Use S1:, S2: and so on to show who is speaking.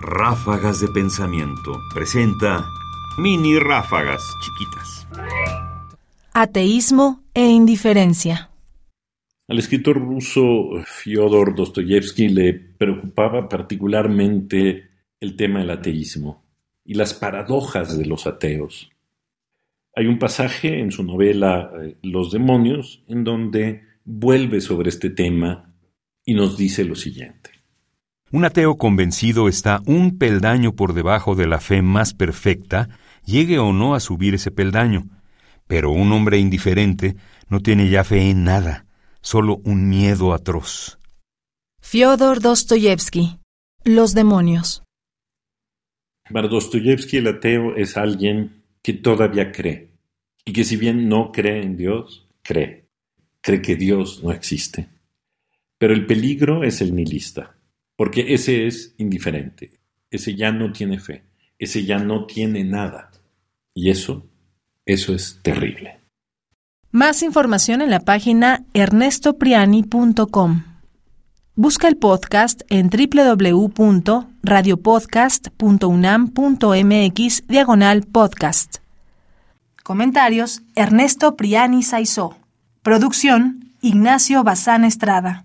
S1: Ráfagas de Pensamiento presenta mini ráfagas chiquitas.
S2: Ateísmo e indiferencia.
S3: Al escritor ruso Fyodor Dostoyevsky le preocupaba particularmente el tema del ateísmo y las paradojas de los ateos. Hay un pasaje en su novela eh, Los demonios en donde vuelve sobre este tema y nos dice lo siguiente.
S4: Un ateo convencido está un peldaño por debajo de la fe más perfecta, llegue o no a subir ese peldaño. Pero un hombre indiferente no tiene ya fe en nada, solo un miedo atroz.
S2: Fyodor Dostoyevsky. Los demonios.
S3: Para Dostoyevsky el ateo es alguien que todavía cree, y que si bien no cree en Dios, cree. Cree que Dios no existe. Pero el peligro es el nihilista porque ese es indiferente, ese ya no tiene fe, ese ya no tiene nada. Y eso, eso es terrible.
S2: Más información en la página ernestopriani.com. Busca el podcast en www.radiopodcast.unam.mx diagonal podcast. Comentarios Ernesto Priani Saizó. Producción Ignacio Bazán Estrada.